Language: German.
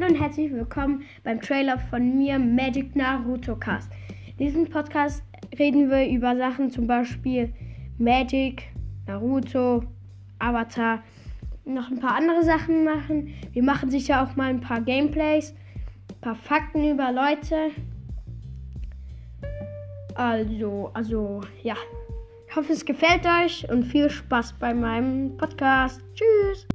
Hallo und herzlich willkommen beim Trailer von mir Magic Naruto Cast. In diesem Podcast reden wir über Sachen zum Beispiel Magic, Naruto, Avatar, noch ein paar andere Sachen machen. Wir machen sicher auch mal ein paar Gameplays, ein paar Fakten über Leute. Also, also, ja. Ich hoffe, es gefällt euch und viel Spaß bei meinem Podcast. Tschüss.